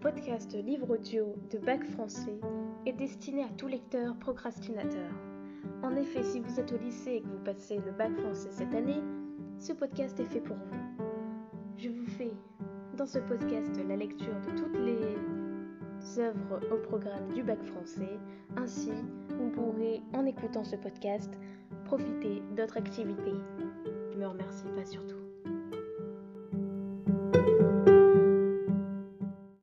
podcast livre audio de Bac français est destiné à tout lecteur procrastinateur. En effet, si vous êtes au lycée et que vous passez le Bac français cette année, ce podcast est fait pour vous. Je vous fais dans ce podcast la lecture de toutes les œuvres au programme du Bac français. Ainsi, vous pourrez, en écoutant ce podcast, profiter d'autres activités. Je me remercie pas surtout.